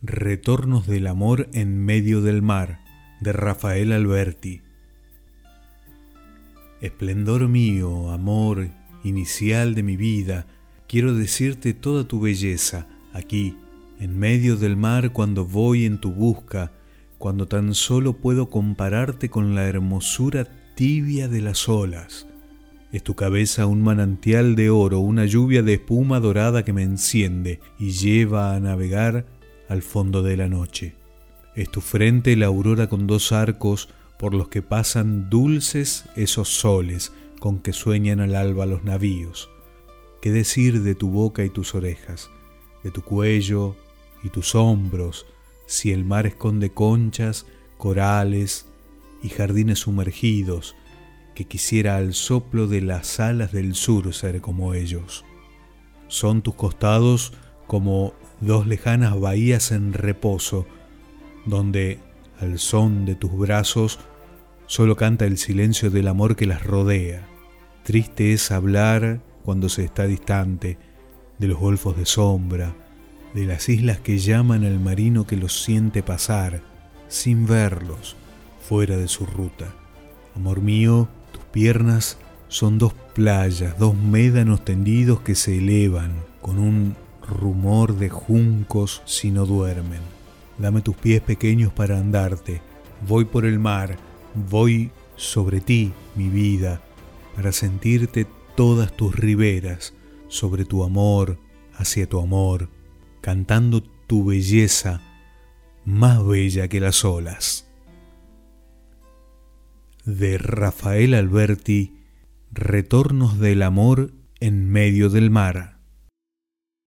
Retornos del amor en medio del mar, de Rafael Alberti. Esplendor mío, amor, inicial de mi vida, quiero decirte toda tu belleza, aquí, en medio del mar, cuando voy en tu busca, cuando tan solo puedo compararte con la hermosura tibia de las olas. Es tu cabeza un manantial de oro, una lluvia de espuma dorada que me enciende y lleva a navegar al fondo de la noche. Es tu frente la aurora con dos arcos por los que pasan dulces esos soles con que sueñan al alba los navíos. ¿Qué decir de tu boca y tus orejas, de tu cuello y tus hombros, si el mar esconde conchas, corales y jardines sumergidos, que quisiera al soplo de las alas del sur ser como ellos? Son tus costados como dos lejanas bahías en reposo, donde, al son de tus brazos, solo canta el silencio del amor que las rodea. Triste es hablar cuando se está distante, de los golfos de sombra, de las islas que llaman al marino que los siente pasar, sin verlos, fuera de su ruta. Amor mío, tus piernas son dos playas, dos médanos tendidos que se elevan con un rumor de juncos si no duermen. Dame tus pies pequeños para andarte. Voy por el mar, voy sobre ti, mi vida, para sentirte todas tus riberas, sobre tu amor, hacia tu amor, cantando tu belleza más bella que las olas. De Rafael Alberti, Retornos del Amor en medio del mar.